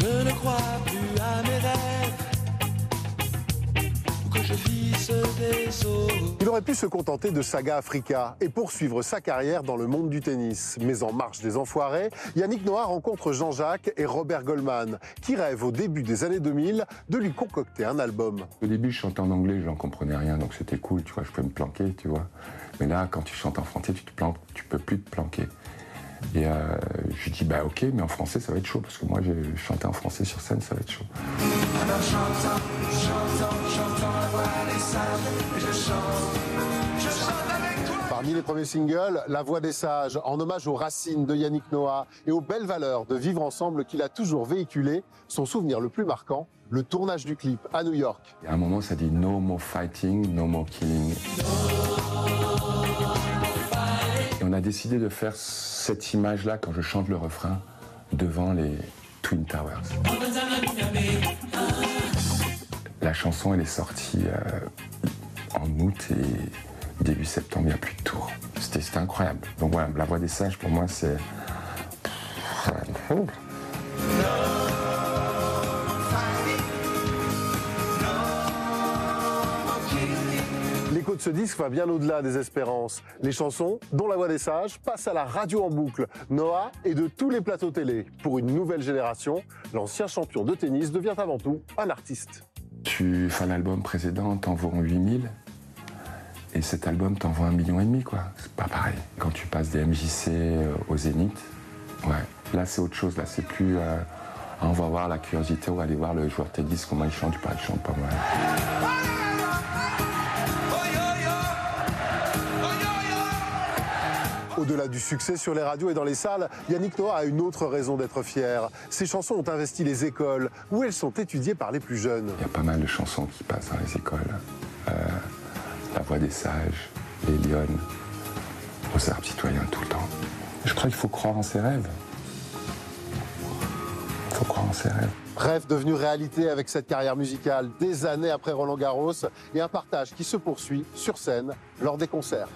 Je ne crois plus à mes rêves. Ou que je visse des eaux. Il aurait pu se contenter de Saga Africa et poursuivre sa carrière dans le monde du tennis. Mais en marche des enfoirés, Yannick Noah rencontre Jean-Jacques et Robert Goldman, qui rêvent au début des années 2000 de lui concocter un album. Au début, je chantais en anglais, je n'en comprenais rien, donc c'était cool, tu vois, je pouvais me planquer, tu vois. Mais là, quand tu chantes en français, tu te planques, tu peux plus te planquer. Et euh, je lui dis, bah ok, mais en français, ça va être chaud, parce que moi, j'ai chanté en français sur scène, ça va être chaud. Alors j'entends, j'entends, j'entends la voix des sages. Et je chante, je chante avec toi. Parmi les premiers singles, La Voix des Sages, en hommage aux racines de Yannick Noah et aux belles valeurs de vivre ensemble qu'il a toujours véhiculées, son souvenir le plus marquant, le tournage du clip à New York. Et à un moment, ça dit no more fighting, no more killing. Et on a décidé de faire cette image-là quand je chante le refrain devant les Twin Towers. La chanson, elle est sortie euh, en août et début septembre, il n'y a plus de tour. C'était incroyable. Donc la voix des sages, pour moi, c'est. L'écho de ce disque va bien au-delà des espérances. Les chansons, dont La Voix des Sages, passent à la radio en boucle. Noah et de tous les plateaux télé. Pour une nouvelle génération, l'ancien champion de tennis devient avant tout un artiste. Tu fais l'album précédent, t'en vends 8000. Et cet album, t'en vends un million et demi, quoi. C'est pas pareil. Quand tu passes des MJC euh, au Zénith, ouais. Là, c'est autre chose. Là, c'est plus. euh, on va voir la curiosité, on va aller voir le joueur tennis, comment il chante, pas il chante pas mal. Au-delà du succès sur les radios et dans les salles, Yannick Noah a une autre raison d'être fier. Ses chansons ont investi les écoles, où elles sont étudiées par les plus jeunes. Il y a pas mal de chansons qui passent dans les écoles. Euh, la voix des sages, les lionnes, aux arbres citoyens tout le temps. Je crois qu'il faut croire en ses rêves. Il faut croire en ses rêves. Rêve devenu réalité avec cette carrière musicale des années après Roland Garros et un partage qui se poursuit sur scène lors des concerts.